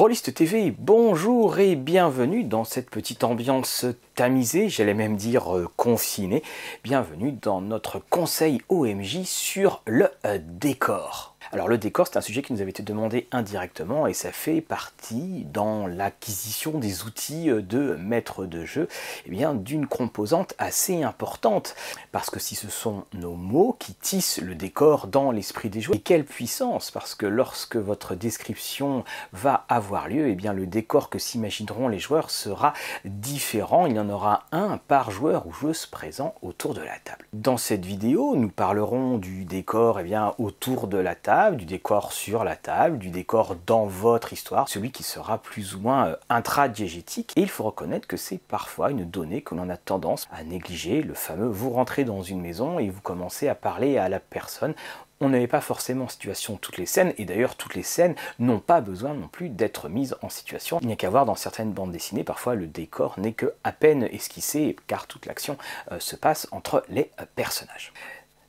Rollist TV, bonjour et bienvenue dans cette petite ambiance tamisée, j'allais même dire euh, confinée. Bienvenue dans notre conseil OMJ sur le euh, décor. Alors le décor, c'est un sujet qui nous avait été demandé indirectement et ça fait partie dans l'acquisition des outils euh, de maître de jeu eh bien d'une composante assez importante. Parce que si ce sont nos mots qui tissent le décor dans l'esprit des joueurs, et quelle puissance! Parce que lorsque votre description va avoir lieu, eh bien le décor que s'imagineront les joueurs sera différent, il y en aura un par joueur ou joueuse présent autour de la table. Dans cette vidéo, nous parlerons du décor eh bien autour de la table du décor sur la table, du décor dans votre histoire, celui qui sera plus ou moins euh, intradiégétique. Et il faut reconnaître que c'est parfois une donnée que l'on a tendance à négliger, le fameux vous rentrez dans une maison et vous commencez à parler à la personne on n'avait pas forcément en situation toutes les scènes, et d'ailleurs toutes les scènes n'ont pas besoin non plus d'être mises en situation. Il n'y a qu'à voir dans certaines bandes dessinées, parfois le décor n'est que à peine esquissé, car toute l'action euh, se passe entre les euh, personnages.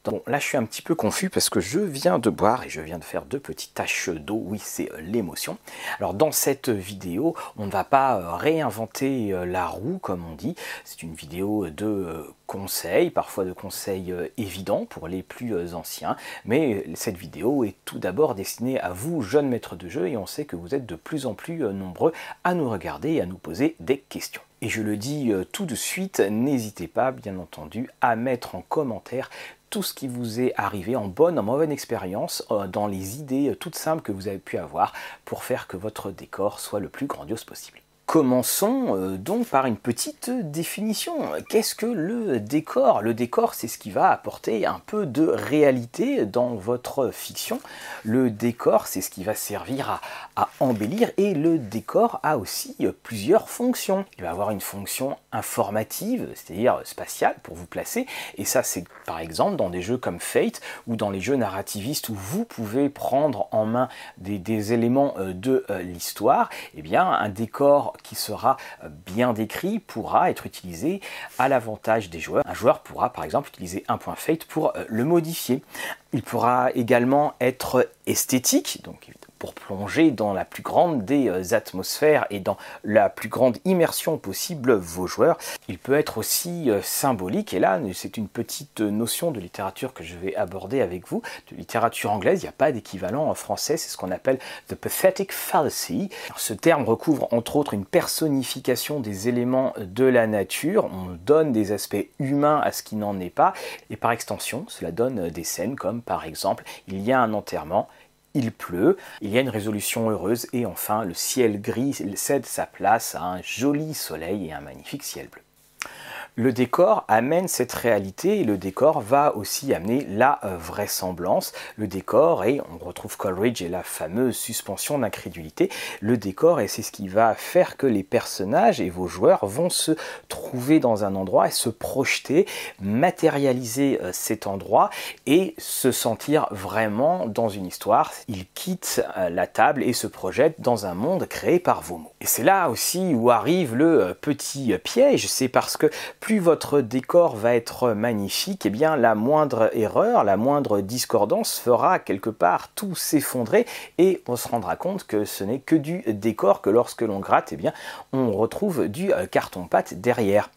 Bon, là je suis un petit peu confus parce que je viens de boire et je viens de faire deux petites taches d'eau. Oui, c'est euh, l'émotion. Alors dans cette vidéo, on ne va pas euh, réinventer euh, la roue comme on dit. C'est une vidéo de conseils, parfois de conseils évidents pour les plus anciens. Mais cette vidéo est tout d'abord destinée à vous, jeunes maîtres de jeu, et on sait que vous êtes de plus en plus nombreux à nous regarder et à nous poser des questions. Et je le dis tout de suite, n'hésitez pas bien entendu à mettre en commentaire tout ce qui vous est arrivé en bonne, en mauvaise expérience, euh, dans les idées euh, toutes simples que vous avez pu avoir pour faire que votre décor soit le plus grandiose possible. Commençons euh, donc par une petite définition. Qu'est-ce que le décor? Le décor, c'est ce qui va apporter un peu de réalité dans votre fiction. Le décor, c'est ce qui va servir à, embellir et le décor a aussi plusieurs fonctions. Il va avoir une fonction informative, c'est-à-dire spatiale pour vous placer. Et ça, c'est par exemple dans des jeux comme Fate ou dans les jeux narrativistes où vous pouvez prendre en main des, éléments euh, de euh, l'histoire. Eh bien, un décor qui sera euh, bien décrit pourra être utilisé à l'avantage des joueurs. Un joueur pourra par exemple utiliser un point fate pour euh, le modifier. Il pourra également être esthétique, donc pour plonger dans la plus grande des euh, atmosphères et dans la plus grande immersion possible vos joueurs. Il peut être aussi euh, symbolique, et là c'est une petite notion de littérature que je vais aborder avec vous, de littérature anglaise, il n'y a pas d'équivalent en français, c'est ce qu'on appelle the pathetic fallacy. Ce terme recouvre entre autres une personnification des éléments de la nature, on donne des aspects humains à ce qui n'en est pas, et par extension cela donne des scènes comme par exemple il y a un enterrement, il pleut, il y a une résolution heureuse et enfin le ciel gris cède sa place à un joli soleil et un magnifique ciel bleu. Le décor amène cette réalité et le décor va aussi amener la euh, vraisemblance. Le décor, et on retrouve Coleridge et la fameuse suspension d'incrédulité, le décor, et c'est ce qui va faire que les personnages et vos joueurs vont se trouver dans un endroit et se projeter, matérialiser euh, cet endroit et se sentir vraiment dans une histoire. Ils quittent euh, la table et se projettent dans un monde créé par vos mots. Et c'est là aussi où arrive le petit piège, c'est parce que plus votre décor va être magnifique, et eh bien la moindre erreur, la moindre discordance fera quelque part tout s'effondrer et on se rendra compte que ce n'est que du décor que lorsque l'on gratte, et eh bien on retrouve du euh, carton-pâte derrière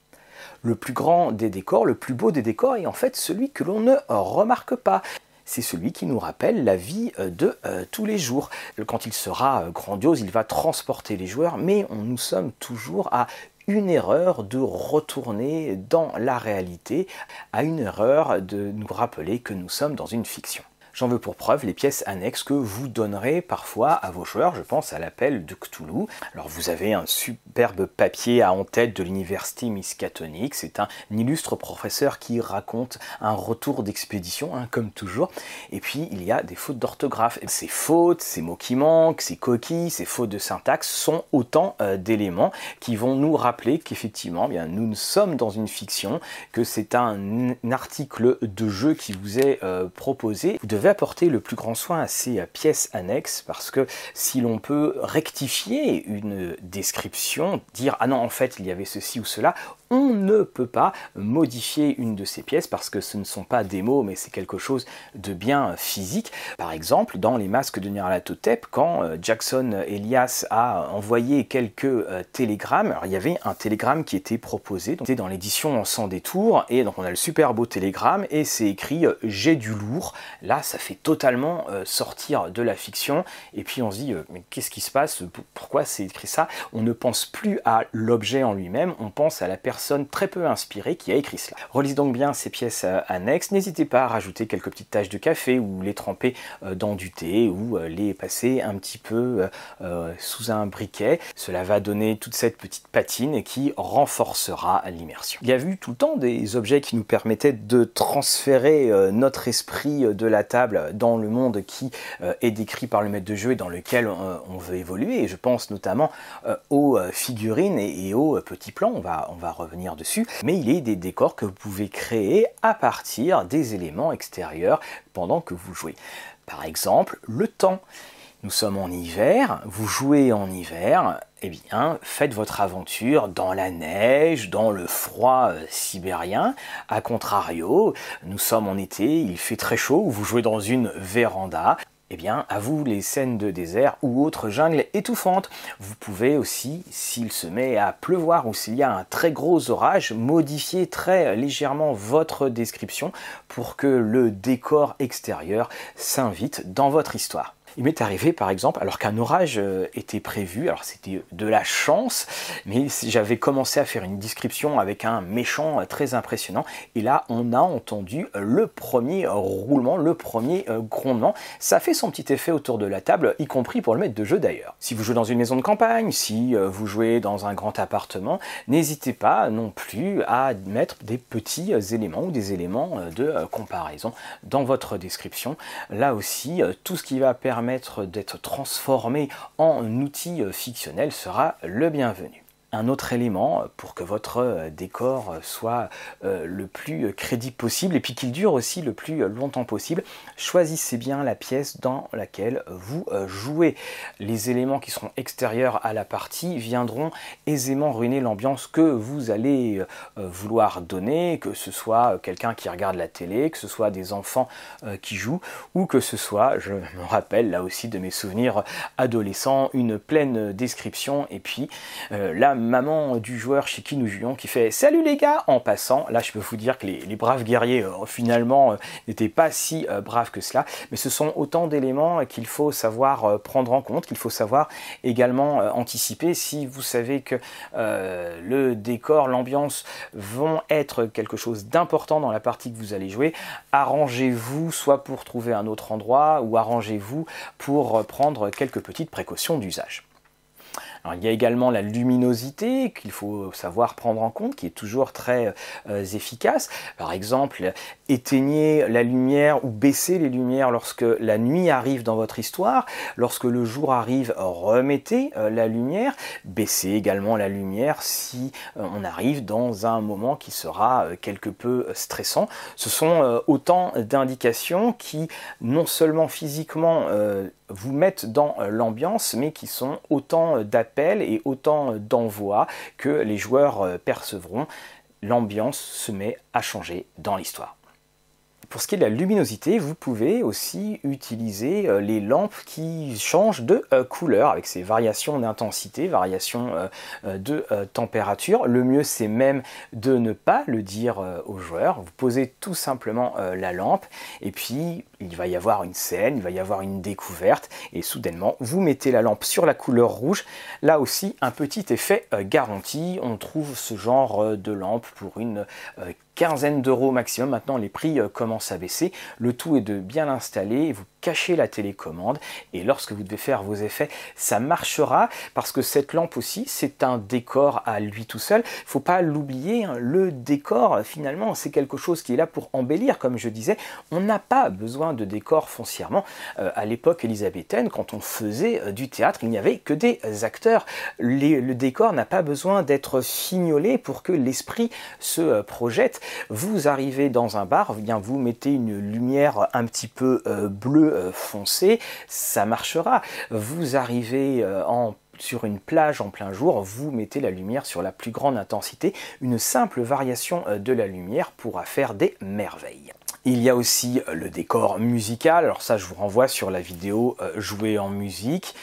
le plus grand des décors, le plus beau des décors est en fait celui que l'on ne remarque pas. C'est celui qui nous rappelle la vie euh, de euh, tous les jours. Quand il sera grandiose, il va transporter les joueurs, mais nous sommes toujours à une erreur de retourner dans la réalité, à une erreur de nous rappeler que nous sommes dans une fiction. J'en veux pour preuve les pièces annexes que vous donnerez parfois à vos joueurs. Je pense à l'appel de Cthulhu. Alors vous avez un superbe papier à en tête de l'université Miskatonic. C'est un illustre professeur qui raconte un retour d'expédition, hein, comme toujours. Et puis il y a des fautes d'orthographe. Ces fautes, ces mots qui manquent, ces coquilles, ces fautes de syntaxe sont autant euh, d'éléments qui vont nous rappeler qu'effectivement, eh bien sommes dans une fiction, que c'est un, article de jeu qui vous est euh, proposé. Apporter le plus grand soin à ces euh, pièces annexes parce que si l'on peut rectifier une description, dire ah non en fait il y avait ceci ou cela, on ne peut pas modifier une de ces pièces parce que ce ne sont pas des mots, mais c'est quelque chose de bien physique. Par exemple, dans les masques de Nyarlathotep, quand euh, Jackson Elias a envoyé quelques euh, télégrammes, il y avait un télégramme qui était proposé, donc dans l'édition Sans détour, et donc on a le super beau télégramme, et c'est écrit euh, J'ai du lourd. Là, ça fait totalement sortir de la fiction, et puis on se dit, mais qu'est-ce qui se passe? Pourquoi c'est écrit ça? On ne pense plus à l'objet en lui-même, on pense à la personne très peu inspirée qui a écrit cela. Relisez donc bien ces pièces annexes, n'hésitez pas à rajouter quelques petites taches de café ou les tremper dans du thé ou les passer un petit peu sous un briquet. Cela va donner toute cette petite patine qui renforcera l'immersion. Il y a eu tout le temps des objets qui nous permettaient de transférer euh, notre esprit euh, de la table dans le monde qui euh, est décrit par le maître de jeu et dans lequel on veut évoluer. Je pense notamment aux figurines et aux petits plans, on va, on va revenir dessus. Mais il a des décors que vous pouvez créer à partir des éléments extérieurs pendant que vous jouez. Par exemple, le temps nous sommes en hiver, vous jouez en hiver, eh bien, faites votre aventure dans la neige, dans le froid euh, sibérien. A contrario, nous sommes en été, il fait très chaud, vous jouez dans une véranda. Eh bien, à vous les scènes de désert ou autres jungles étouffantes. Vous pouvez aussi, s'il se met à pleuvoir ou s'il y a un très gros orage, modifier très légèrement votre description pour que le décor extérieur s'invite dans votre histoire. Il m'est arrivé par exemple, alors qu'un orage euh, était prévu, alors c'était de la chance, mais j'avais commencé à faire une description avec un méchant euh, très impressionnant, et là on a entendu le premier roulement, le premier euh, grondement. Ça fait son petit effet autour de la table, y compris pour le maître de jeu d'ailleurs. Si vous jouez dans une maison de campagne, si vous jouez dans un grand appartement, n'hésitez pas non plus à mettre des petits éléments ou des éléments de comparaison dans votre description. Là aussi, tout ce qui va permettre d'être transformé en outil fictionnel sera le bienvenu un autre élément pour que votre euh, décor soit euh, le plus crédible possible et puis qu'il dure aussi le plus longtemps possible. Choisissez bien la pièce dans laquelle vous euh, jouez. Les éléments qui seront extérieurs à la partie viendront aisément ruiner l'ambiance que vous allez vouloir donner, que ce soit quelqu'un qui regarde la télé, que ce soit des enfants qui jouent ou que ce soit, je me rappelle là aussi de mes souvenirs adolescents, une pleine description et puis là maman du joueur chez qui nous jouions qui fait Salut les gars en passant. Là, je peux vous dire que les, braves guerriers, euh, finalement, euh, n'étaient pas si euh, braves que cela. Mais ce sont autant d'éléments qu'il faut savoir prendre en compte, qu'il faut savoir également anticiper. Si vous savez que le décor, l'ambiance vont être quelque chose d'important dans la partie que vous allez jouer, arrangez-vous soit pour trouver un autre endroit ou arrangez-vous pour prendre quelques petites précautions d'usage il y a également la luminosité qu'il faut savoir prendre en compte, qui est toujours très euh, efficace. Par exemple, éteignez la lumière ou baissez les lumières lorsque la nuit arrive dans votre histoire. Lorsque le jour arrive, remettez euh, la lumière. Baissez également la lumière si euh, on arrive dans un moment qui sera quelque peu stressant. Ce sont autant d'indications qui, non seulement physiquement, vous mettent dans l'ambiance, mais qui sont autant d'appels et autant d'envois que les joueurs euh, percevront, l'ambiance se met à changer dans l'histoire. Pour ce qui est de la luminosité, vous pouvez aussi utiliser euh, les lampes qui changent de euh, couleur avec ces variations d'intensité, variations de température. Le mieux c'est même de ne pas le dire aux joueurs. Vous posez tout simplement la lampe et puis il va y avoir une scène, il va y avoir une découverte, et soudainement, vous mettez la lampe sur la couleur rouge. Là aussi, un petit effet euh, garanti. On trouve ce genre euh, de lampe pour une euh, quinzaine d'euros maximum. Maintenant, les prix commencent à baisser. Le tout est de bien l'installer. Vous cachez la télécommande et lorsque vous devez faire vos effets, ça marchera parce que cette lampe aussi, c'est un décor à lui tout seul. Faut pas l'oublier. Hein. Le décor, finalement, c'est quelque chose qui est là pour embellir, comme je disais. On n'a pas besoin de décor foncièrement. Euh, à l'époque élisabéthaine, quand on faisait euh, du théâtre, il n'y avait que des acteurs. le décor n'a pas besoin d'être fignolé pour que l'esprit se euh, projette. Vous arrivez dans un bar, bien vous mettez une lumière un petit peu bleue foncé, ça marchera. Vous arrivez en sur une plage en plein jour, vous mettez la lumière sur la plus grande intensité. Une simple variation de la lumière pourra faire des merveilles. Il y a aussi le décor musical, alors ça je vous renvoie sur la vidéo jouer en musique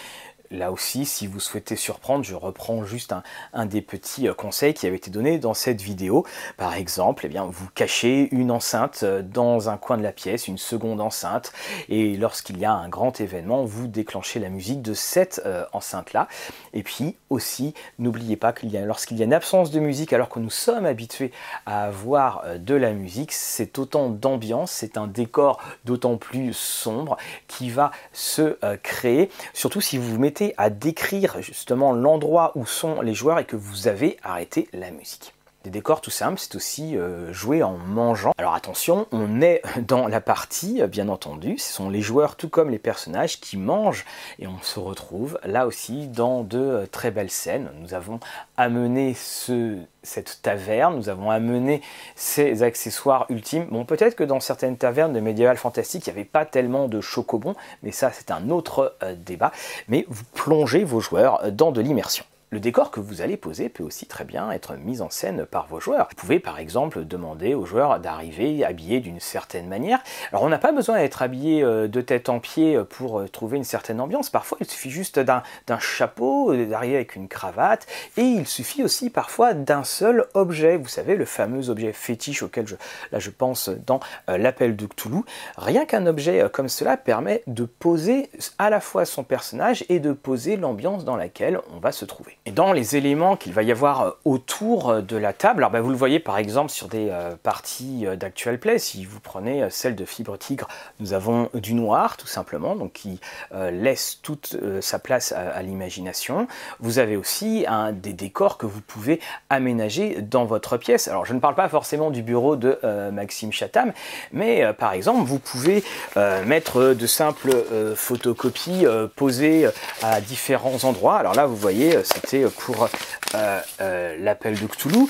là aussi, si vous souhaitez surprendre, je reprends juste un, des petits euh, conseils qui avait été donné dans cette vidéo. Par exemple, eh bien, vous cachez une enceinte euh, dans un coin de la pièce, une seconde enceinte, et lorsqu'il y a un grand événement, vous déclenchez la musique de cette euh, enceinte-là. Et puis aussi, n'oubliez pas a, lorsqu'il y a une absence de musique, alors que nous sommes habitués à avoir de la musique, c'est autant d'ambiance, c'est un décor d'autant plus sombre qui va se créer, surtout si vous vous à décrire justement l'endroit où sont les joueurs et que vous avez arrêté la musique. Des décors tout simples, c'est aussi euh, jouer en mangeant. Alors attention, on est dans la partie, bien entendu, ce sont les joueurs tout comme les personnages qui mangent et on se retrouve là aussi dans de euh, très belles scènes. Nous avons amené ce, cette taverne, nous avons amené ces accessoires ultimes. Bon, peut-être que dans certaines tavernes de médiéval fantastique, il n'y avait pas tellement de chocobons, mais ça c'est un autre euh, débat. Mais vous plongez vos joueurs dans de l'immersion. Le décor que vous allez poser peut aussi très bien être mis en scène par vos joueurs. Vous pouvez par exemple demander aux joueurs d'arriver habillés d'une certaine manière. Alors on n'a pas besoin d'être habillé euh, de tête en pied euh, pour euh, trouver une certaine ambiance. Parfois il suffit juste d'un chapeau, d'arriver avec une cravate. Et il suffit aussi parfois d'un seul objet. Vous savez, le fameux objet fétiche auquel je, là je pense dans l'appel de Cthulhu. Rien qu'un objet comme cela permet de poser à la fois son personnage et de poser l'ambiance dans laquelle on va se trouver. Et dans les éléments qu'il va y avoir euh, autour euh, de la table, alors ben, vous le voyez par exemple sur des euh, parties d'actual play, si vous prenez celle de Fibre Tigre, nous avons du noir tout simplement, donc qui laisse toute sa place à, l'imagination. Vous avez aussi des décors que vous pouvez aménager dans votre pièce. Alors je ne parle pas forcément du bureau de Maxime Chatham, mais par exemple vous pouvez mettre de simples photocopies posées à différents endroits. Alors là vous voyez, c'est pour euh, euh, l'appel de Cthulhu,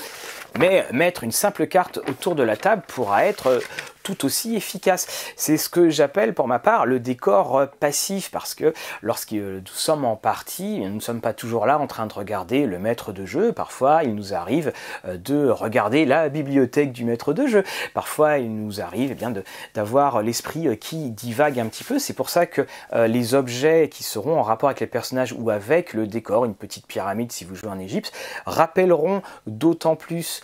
mais mettre une simple carte autour de la table pourra être tout aussi efficace. C'est ce que j'appelle pour ma part le décor euh, passif parce que lorsque nous sommes en partie, nous ne sommes pas toujours là en train de regarder le maître de jeu. Parfois, il nous arrive euh, de regarder la bibliothèque du maître de jeu. Parfois, il nous arrive eh bien d'avoir l'esprit euh, qui divague un petit peu. C'est pour ça que les objets qui seront en rapport avec les personnages ou avec le décor, une petite pyramide si vous jouez en Égypte, rappelleront d'autant plus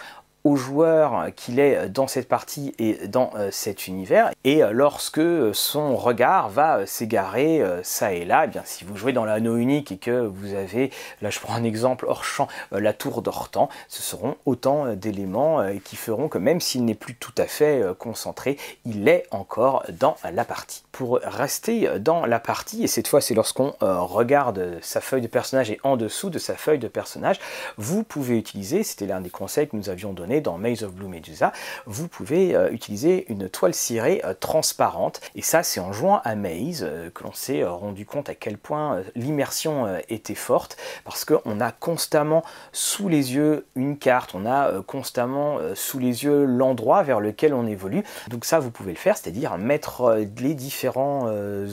au joueur qu'il est dans cette partie et dans euh, cet univers. Et euh, lorsque son regard va euh, s'égarer ça et là, eh bien si vous jouez dans l'anneau unique et que vous avez, là je prends un exemple hors champ, la tour d'Ortan, ce seront autant d'éléments qui feront que même s'il n'est plus tout à fait concentré, il est encore dans la partie. Pour rester dans la partie, et cette fois c'est lorsqu'on regarde sa feuille de personnage et en dessous de sa feuille de personnage, vous pouvez utiliser, c'était l'un des conseils que nous avions donné, dans Maze of Blue Medusa, vous pouvez euh, utiliser une toile cirée euh, transparente. Et ça, c'est en jouant à Maze euh, que l'on s'est rendu compte à quel point l'immersion était forte, parce qu'on a constamment sous les yeux une carte, on a constamment sous les yeux l'endroit vers lequel on évolue. Donc ça, vous pouvez le faire, c'est-à-dire mettre les différents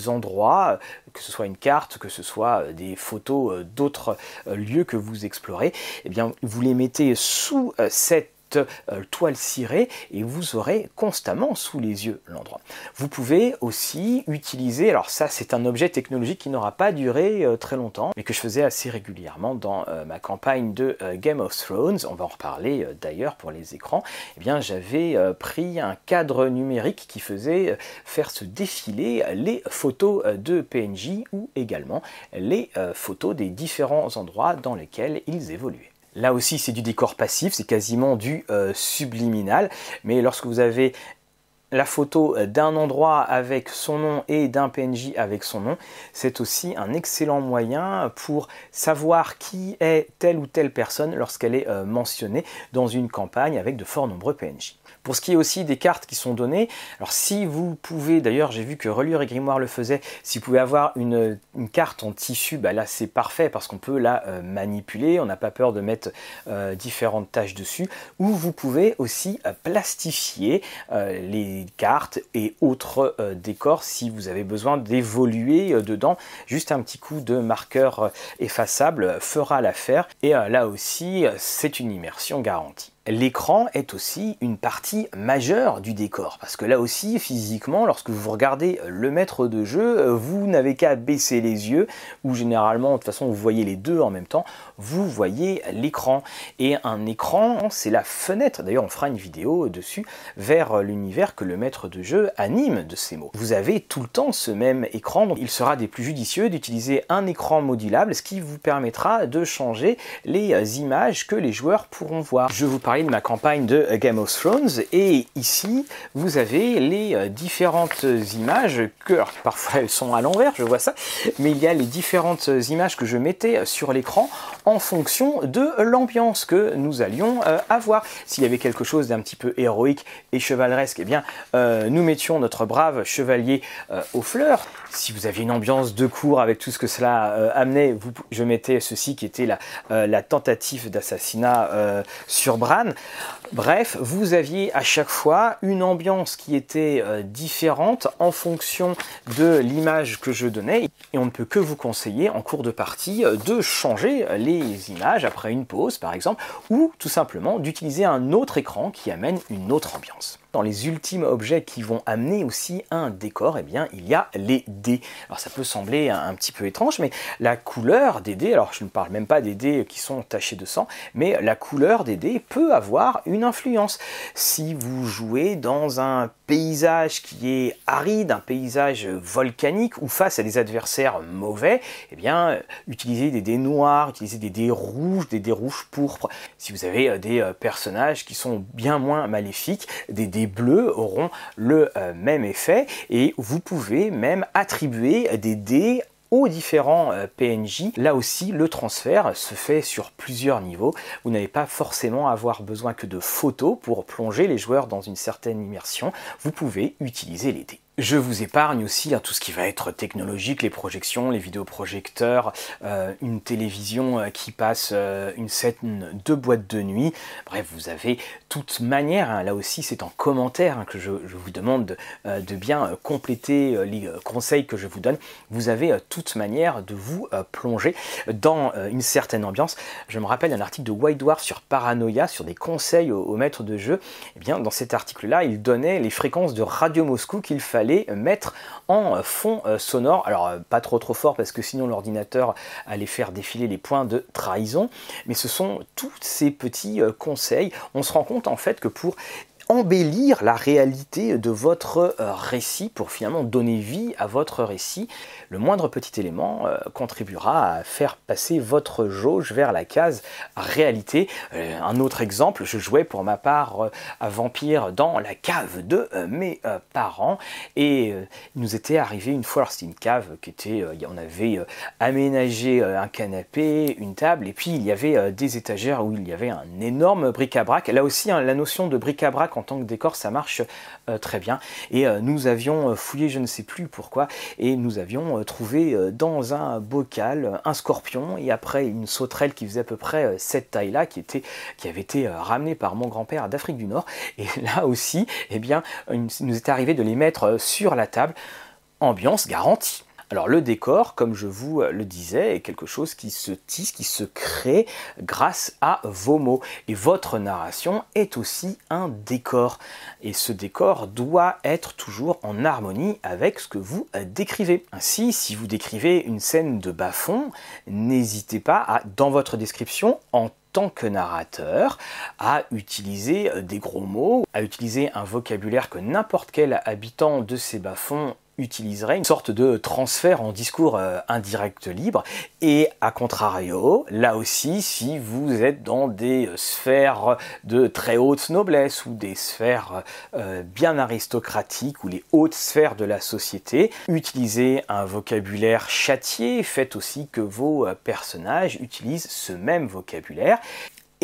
endroits, que ce soit une carte, que ce soit des photos d'autres lieux que vous explorez, et eh bien vous les mettez sous cette euh, toile cirée et vous aurez constamment sous les yeux l'endroit. Vous pouvez aussi utiliser, alors ça c'est un objet technologique qui n'aura pas duré euh, très longtemps, mais que je faisais assez régulièrement dans euh, ma campagne de Game of Thrones, on va en reparler d'ailleurs pour les écrans, eh bien j'avais pris un cadre numérique qui faisait faire se défiler les photos de PNJ ou également les photos des différents endroits dans lesquels ils évoluaient. Là aussi, c'est du décor passif, c'est quasiment du euh, subliminal. Mais lorsque vous avez la photo d'un endroit avec son nom et d'un PNJ avec son nom, c'est aussi un excellent moyen pour savoir qui est telle ou telle personne lorsqu'elle est euh, mentionnée dans une campagne avec de fort nombreux PNJ. Pour ce qui est aussi des cartes qui sont données, alors si vous pouvez, d'ailleurs j'ai vu que Relure et Grimoire le faisaient, si vous pouvez avoir une, carte en tissu, bah là c'est parfait parce qu'on peut la euh, manipuler, on n'a pas peur de mettre euh, différentes tâches dessus, ou vous pouvez aussi euh, plastifier les cartes et autres décors si vous avez besoin d'évoluer dedans. Juste un petit coup de marqueur effaçable fera l'affaire et là aussi c'est une immersion garantie. L'écran est aussi une partie majeure du décor, parce que là aussi, physiquement, lorsque vous regardez le maître de jeu, vous n'avez qu'à baisser les yeux, ou généralement, de toute façon, vous voyez les deux en même temps, vous voyez l'écran. Et un écran, c'est la fenêtre, d'ailleurs on fera une vidéo dessus, vers l'univers que le maître de jeu anime de ces mots. Vous avez tout le temps ce même écran, donc il sera des plus judicieux d'utiliser un écran modulable, ce qui vous permettra de changer les images que les joueurs pourront voir. Je vous parle de ma campagne de Game of Thrones et ici vous avez les euh, différentes images que parfois elles sont à l'envers, je vois ça, mais il y a les différentes images que je mettais sur l'écran en fonction de l'ambiance que nous allions euh, avoir. S'il y avait quelque chose d'un petit peu héroïque et chevaleresque, eh bien euh, nous mettions notre brave chevalier aux fleurs. Si vous aviez une ambiance de cour avec tout ce que cela amenait, vous, je mettais ceci qui était la, la tentative d'assassinat sur Bran. 음 Bref, vous aviez à chaque fois une ambiance qui était euh, différente en fonction de l'image que je donnais et on ne peut que vous conseiller en cours de partie euh, de changer les images après une pause par exemple ou tout simplement d'utiliser un autre écran qui amène une autre ambiance dans les ultimes objets qui vont amener aussi un décor, eh bien, il y a les dés. Alors ça peut sembler un, petit peu étrange, mais la couleur des dés, alors je ne parle même pas des dés qui sont tachés de sang, mais la couleur des dés peut avoir une influence. Si vous jouez dans un paysage qui est aride, un paysage volcanique ou face à des adversaires mauvais, eh bien, utilisez des dés noirs, utilisez des dés rouges, des dés rouges pourpres. Si vous avez euh, des euh, personnages qui sont bien moins maléfiques, des dés bleus auront le euh, même effet et vous pouvez même attribuer des dés aux différents euh, PNJ. Là aussi, le transfert se fait sur plusieurs niveaux. Vous n'avez pas forcément avoir besoin que de photos pour plonger les joueurs dans une certaine immersion. Vous pouvez utiliser les dés. Je vous épargne aussi hein, tout ce qui va être technologique, les projections, les vidéoprojecteurs, euh, une télévision euh, qui passe euh, une scène de boîte de nuit. Bref, vous avez toute manière, hein, là aussi c'est en commentaire hein, que je, vous demande de, bien compléter les conseils que je vous donne. Vous avez toute manière de vous plonger dans une certaine ambiance. Je me rappelle un article de White Dwarf sur Paranoia, sur des conseils aux, aux maîtres de jeu. Eh bien, dans cet article-là, il donnait les fréquences de Radio Moscou qu'il fallait mettre en fond euh, sonore. Alors euh, pas trop trop fort parce que sinon l'ordinateur allait faire défiler les points de trahison. Mais ce sont tous ces petits euh, conseils. On se rend compte en fait que pour embellir la réalité de votre euh, récit pour finalement donner vie à votre récit. Le moindre petit élément euh, contribuera à faire passer votre jauge vers la case réalité. Euh, un autre exemple, je jouais pour ma part à Vampire dans la cave de mes parents et nous était arrivé une fois, c'était une cave qui était, on avait aménagé un canapé, une table et puis il y avait des étagères où il y avait un énorme bric-à-brac. Là aussi, hein, la notion de bric-à-brac en tant que décor, ça marche euh, très bien. Et euh, nous avions euh, fouillé, je ne sais plus pourquoi, et nous avions trouvé dans un bocal un scorpion et après une sauterelle qui faisait à peu près cette taille-là, qui, était, qui avait été ramenée par mon grand-père d'Afrique du Nord. Et là aussi, eh bien, il nous est arrivé de les mettre sur la table. Ambiance garantie. Alors le décor, comme je vous le disais, est quelque chose qui se tisse, qui se crée grâce à vos mots. Et votre narration est aussi un décor. Et ce décor doit être toujours en harmonie avec ce que vous décrivez. Ainsi, si vous décrivez une scène de bas-fond, n'hésitez pas à, dans votre description, en tant que narrateur, à utiliser des gros mots, à utiliser un vocabulaire que n'importe quel habitant de ces bas-fonds utiliserait une sorte de transfert en discours euh, indirect libre. Et à contrario là aussi si vous êtes dans des sphères de très haute noblesse ou des sphères euh, bien aristocratiques ou les hautes sphères de la société utilisez un vocabulaire châtié. Faites aussi que vos euh, personnages utilisent ce même vocabulaire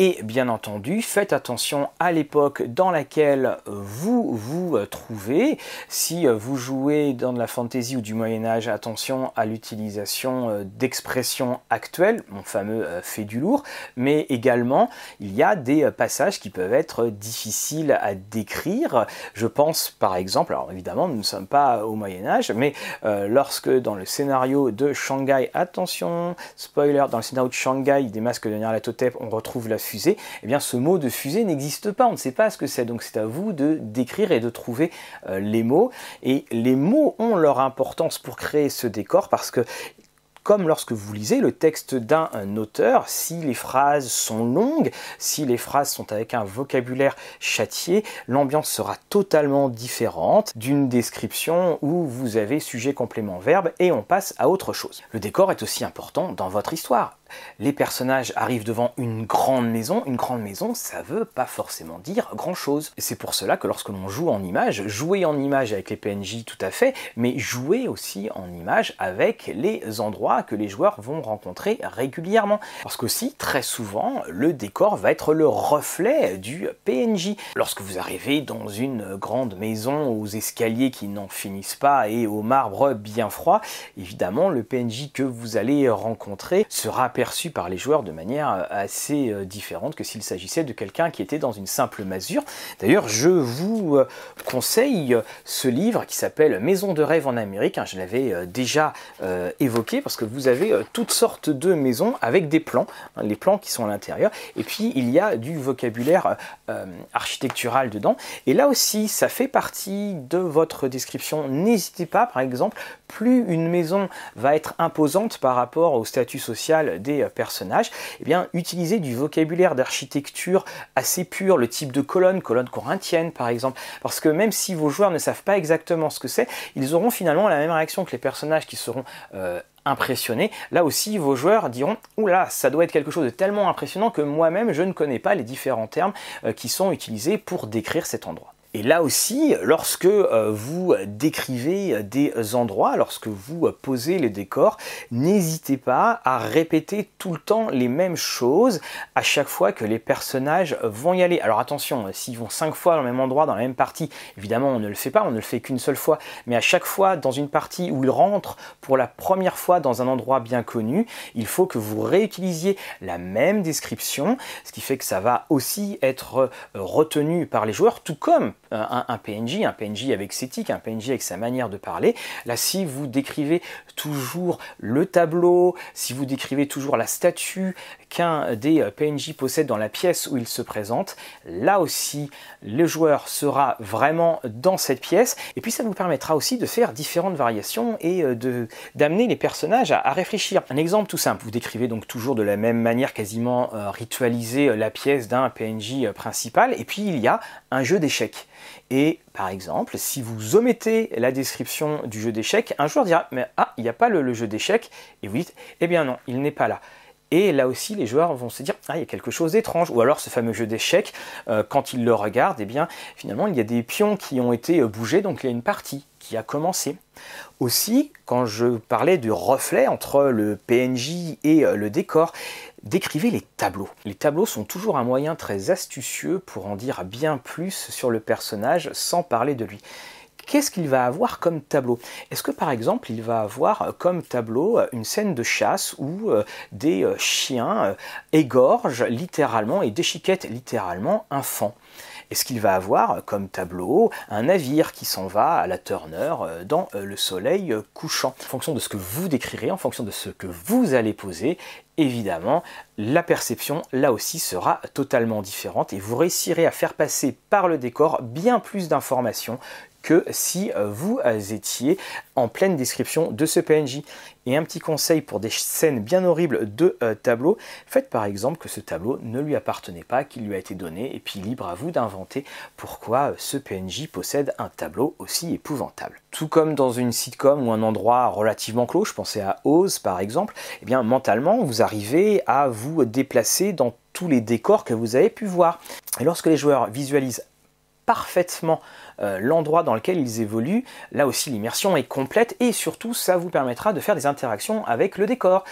Et bien entendu, faites attention à l'époque dans laquelle vous vous trouvez. Si vous jouez dans de la fantasy ou du Moyen Âge, attention à l'utilisation d'expressions actuelles, mon fameux fait du lourd, mais également il y a des passages qui peuvent être difficiles à décrire. Je pense par exemple, alors évidemment nous ne sommes pas au Moyen Âge, mais euh, lorsque dans le scénario de Shanghai, attention, spoiler, dans le scénario de Shanghai des masques de Nyarlathotep, on retrouve la eh bien ce mot de fusée n'existe pas, on ne sait pas ce que c'est, donc c'est à vous de décrire et de trouver euh, les mots. Et les mots ont leur importance pour créer ce décor parce que comme lorsque vous lisez le texte d'un auteur, si les phrases sont longues, si les phrases sont avec un vocabulaire châtié, l'ambiance sera totalement différente d'une description où vous avez sujet complément verbe et on passe à autre chose. Le décor est aussi important dans votre histoire les personnages arrivent devant une grande maison. Une grande maison, ça veut pas forcément dire grand chose. C'est pour cela que lorsque l'on joue en image, jouer en image avec les PNJ tout à fait, mais jouer aussi en image avec les endroits que les joueurs vont rencontrer régulièrement. Parce qu'aussi, très souvent, le décor va être le reflet du PNJ. Lorsque vous arrivez dans une grande maison aux escaliers qui n'en finissent pas et au marbre bien froid, évidemment, le PNJ que vous allez rencontrer sera par les joueurs de manière euh, assez euh, différente que s'il s'agissait de quelqu'un qui était dans une simple masure. D'ailleurs, je vous euh, conseille ce livre qui s'appelle Maison de rêve en Amérique. Hein, je l'avais déjà évoqué parce que vous avez toutes sortes de maisons avec des plans, hein, les plans qui sont à l'intérieur, et puis il y a du vocabulaire architectural dedans. Et là aussi, ça fait partie de votre description. N'hésitez pas, par exemple, plus une maison va être imposante par rapport au statut social des euh, personnages, eh bien, utiliser du vocabulaire d'architecture assez pur, le type de colonne, colonne corinthienne par exemple, parce que même si vos joueurs ne savent pas exactement ce que c'est, ils auront finalement la même réaction que les personnages qui seront euh, impressionnés. Là aussi, vos joueurs diront Oula, ça doit être quelque chose de tellement impressionnant que moi-même je ne connais pas les différents termes euh, qui sont utilisés pour décrire cet endroit. Et là aussi, lorsque euh, vous décrivez des endroits, lorsque vous posez les décors, n'hésitez pas à répéter tout le temps les mêmes choses à chaque fois que les personnages vont y aller. Alors attention, s'ils vont cinq fois dans le même endroit, dans la même partie, évidemment on ne le fait pas, on ne le fait qu'une seule fois, mais à chaque fois dans une partie où ils rentrent pour la première fois dans un endroit bien connu, il faut que vous réutilisiez la même description, ce qui fait que ça va aussi être retenu par les joueurs, tout comme un, PNJ, un PNJ avec ses tics, un PNJ avec sa manière de parler. Là, si vous décrivez toujours le tableau, si vous décrivez toujours la statue qu'un des PNJ possède dans la pièce où il se présente, là aussi, le joueur sera vraiment dans cette pièce. Et puis, ça vous permettra aussi de faire différentes variations et euh, d'amener les personnages à, réfléchir. Un exemple tout simple, vous décrivez donc toujours de la même manière quasiment euh, ritualisée euh, la pièce d'un PNJ principal, et puis il y a un jeu d'échecs. Et par exemple, si vous omettez la description du jeu d'échecs, un joueur dira Mais ah, il n'y a pas le, jeu d'échecs. Et vous dites Eh bien non, il n'est pas là. Et là aussi, les joueurs vont se dire Ah, il y a quelque chose d'étrange. Ou alors, ce fameux jeu d'échecs, euh, quand ils le regardent, eh bien, finalement, il y a des pions qui ont été euh, bougés, donc il y a une partie a commencé. Aussi, quand je parlais du reflet entre le PNJ et euh, le décor, décrivez les tableaux. Les tableaux sont toujours un moyen très astucieux pour en dire bien plus sur le personnage sans parler de lui. Qu'est-ce qu'il va avoir comme tableau? Est-ce que par exemple il va avoir comme tableau une scène de chasse où euh, des euh, chiens égorgent littéralement et déchiquettent littéralement un fan? Est-ce qu'il va avoir comme tableau un navire qui s'en va à la Turner euh, dans euh, le soleil euh, couchant. En fonction de ce que vous décrirez, en fonction de ce que vous allez poser, évidemment, la perception, là aussi, sera totalement différente et vous réussirez à faire passer par le décor bien plus d'informations que si vous étiez en pleine description de ce PNJ. Et un petit conseil pour des scènes bien horribles de euh, tableau, faites par exemple que ce tableau ne lui appartenait pas, qu'il lui a été donné, et puis libre à vous d'inventer pourquoi euh, ce PNJ possède un tableau aussi épouvantable. Tout comme dans une sitcom ou un endroit relativement clos, je pensais à Oz par exemple, eh bien mentalement vous arrivez à vous déplacer dans tous les décors que vous avez pu voir. Et lorsque les joueurs visualisent parfaitement l'endroit dans lequel ils évoluent, là aussi l'immersion est complète et surtout ça vous permettra de faire des interactions avec le décor.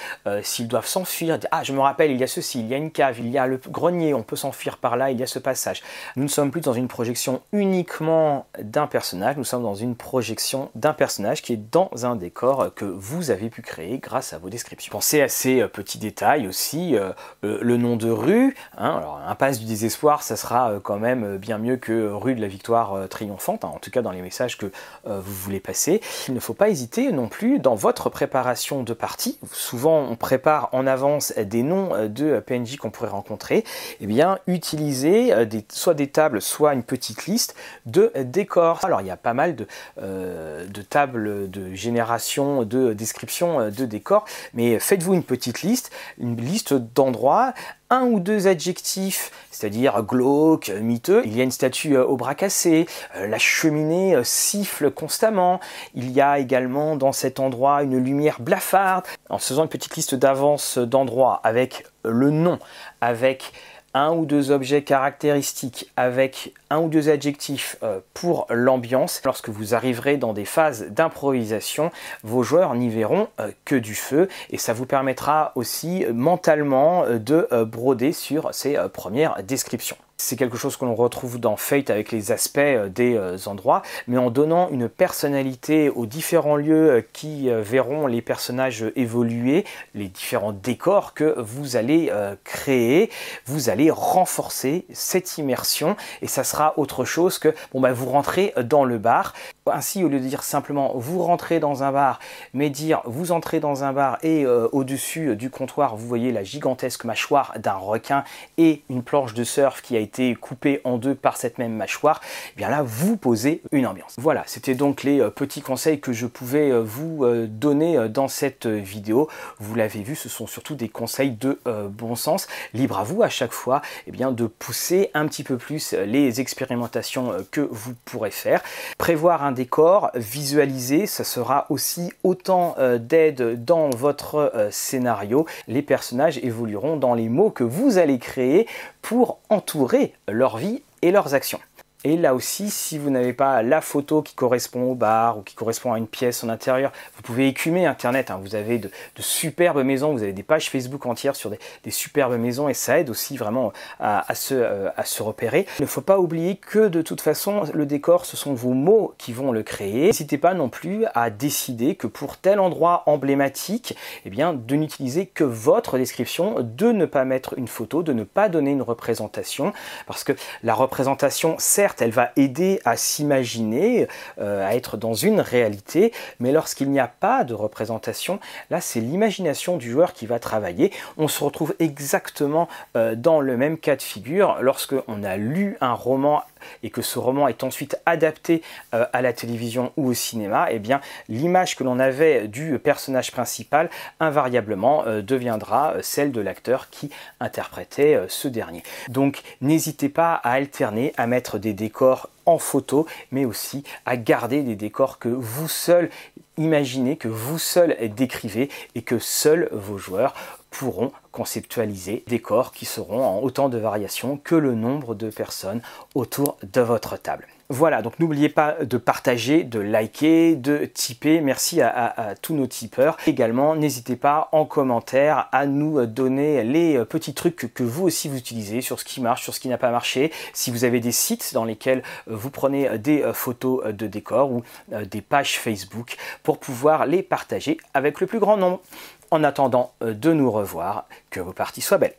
S'ils doivent s'enfuir, ah je me rappelle, il y a ceci, il y a une cave, il y a le grenier, on peut s'enfuir par là, il y a ce passage. Nous ne sommes plus dans une projection uniquement d'un personnage, nous sommes dans une projection d'un personnage qui est dans un décor que vous avez pu créer grâce à vos descriptions. Pensez à ces petits détails aussi, le nom de rue, hein, alors impasse du désespoir, ça sera quand même bien mieux que rue de la victoire triomphante, hein, en tout cas dans les messages que vous voulez passer. Il ne faut pas hésiter non plus dans votre préparation de partie, souvent on prépare en avance des noms de PNJ qu'on pourrait rencontrer, eh bien utiliser soit des tables, soit une petite liste de décors. Alors il y a pas mal de, de tables de génération, de description de décors, mais faites-vous une petite liste, une liste d'endroits un ou deux adjectifs, c'est-à-dire glauque, miteux. Il y a une statue euh, au bras cassé, euh, la cheminée euh, siffle constamment. Il y a également dans cet endroit une lumière blafarde. En faisant une petite liste d'avance d'endroits avec le nom, avec un ou deux objets caractéristiques avec un ou deux adjectifs euh, pour l'ambiance. Lorsque vous arriverez dans des phases d'improvisation, vos joueurs n'y verront euh, que du feu et ça vous permettra aussi euh, mentalement de broder sur ces premières descriptions. C'est quelque chose que l'on retrouve dans Fate avec les aspects euh, des euh, endroits, mais en donnant une personnalité aux différents lieux euh, qui verront les personnages évoluer, les différents décors que vous allez créer, vous allez renforcer cette immersion et ça sera autre chose que bon bah vous rentrez dans le bar. Ainsi, au lieu de dire simplement vous rentrez dans un bar, mais dire vous entrez dans un bar et au-dessus du comptoir vous voyez la gigantesque mâchoire d'un requin et une planche de surf qui a été coupé en deux par cette même mâchoire, et eh bien là vous posez une ambiance. Voilà, c'était donc les euh, petits conseils que je pouvais euh, vous euh, donner dans cette vidéo. Vous l'avez vu, ce sont surtout des conseils de bon sens. Libre à vous à chaque fois et eh bien, de pousser un petit peu plus les expérimentations que vous pourrez faire. Prévoir un décor, visualiser, ça sera aussi autant d'aide dans votre scénario. Les personnages évolueront dans les mots que vous allez créer pour entourer leur vie et leurs actions. Et là aussi, si vous n'avez pas la photo qui correspond au bar ou qui correspond à une pièce en intérieur, vous pouvez écumer Internet. Hein. Vous avez de, superbes maisons, vous avez des pages Facebook entières sur des, superbes maisons et ça aide aussi vraiment à, se, euh, à se repérer. Il ne faut pas oublier que de toute façon, le décor, ce sont vos mots qui vont le créer. N'hésitez pas non plus à décider que pour tel endroit emblématique, eh bien, de n'utiliser que votre description, de ne pas mettre une photo, de ne pas donner une représentation, parce que la représentation, certes, elle va aider à s'imaginer, euh, à être dans une réalité, mais lorsqu'il n'y a pas de représentation, là c'est l'imagination du joueur qui va travailler. On se retrouve exactement euh, dans le même cas de figure lorsque on a lu un roman et que ce roman est ensuite adapté euh, à la télévision ou au cinéma, eh bien l'image que l'on avait du personnage principal invariablement euh, deviendra euh, celle de l'acteur qui interprétait ce dernier. Donc n'hésitez pas à alterner, à mettre des décors en photo, mais aussi à garder des décors que vous seul imaginez, que vous seul décrivez et que seuls vos joueurs pourront conceptualiser des corps qui seront en autant de variations que le nombre de personnes autour de votre table. Voilà, donc n'oubliez pas de partager, de liker, de tiper. Merci à, tous nos tipeurs. Également, n'hésitez pas en commentaire à nous donner les petits trucs que, vous aussi vous utilisez sur ce qui marche, sur ce qui n'a pas marché. Si vous avez des sites dans lesquels vous prenez des photos de décors ou euh, des pages Facebook pour pouvoir les partager avec le plus grand nombre. En attendant euh, de nous revoir, que vos parties soient belles.